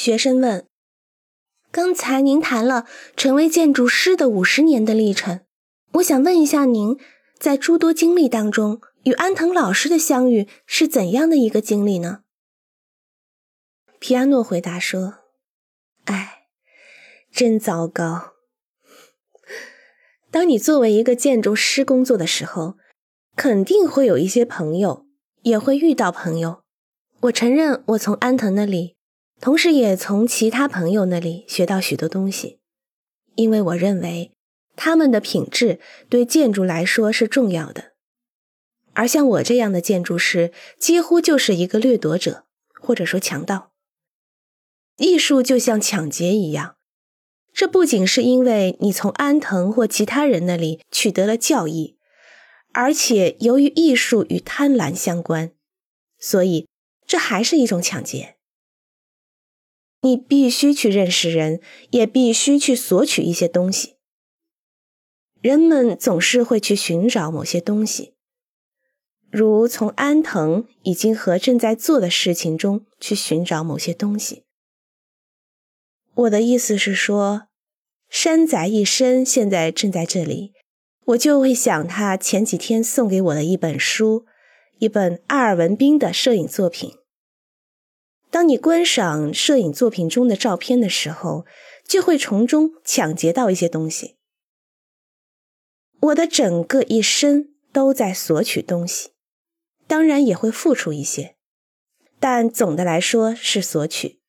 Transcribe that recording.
学生问：“刚才您谈了成为建筑师的五十年的历程，我想问一下您，在诸多经历当中，与安藤老师的相遇是怎样的一个经历呢？”皮亚诺回答说：“哎，真糟糕。当你作为一个建筑师工作的时候，肯定会有一些朋友，也会遇到朋友。我承认，我从安藤那里。”同时，也从其他朋友那里学到许多东西，因为我认为他们的品质对建筑来说是重要的。而像我这样的建筑师，几乎就是一个掠夺者，或者说强盗。艺术就像抢劫一样，这不仅是因为你从安藤或其他人那里取得了教义，而且由于艺术与贪婪相关，所以这还是一种抢劫。你必须去认识人，也必须去索取一些东西。人们总是会去寻找某些东西，如从安藤已经和正在做的事情中去寻找某些东西。我的意思是说，山仔一生现在正在这里，我就会想他前几天送给我的一本书，一本阿尔文宾的摄影作品。当你观赏摄影作品中的照片的时候，就会从中抢劫到一些东西。我的整个一生都在索取东西，当然也会付出一些，但总的来说是索取。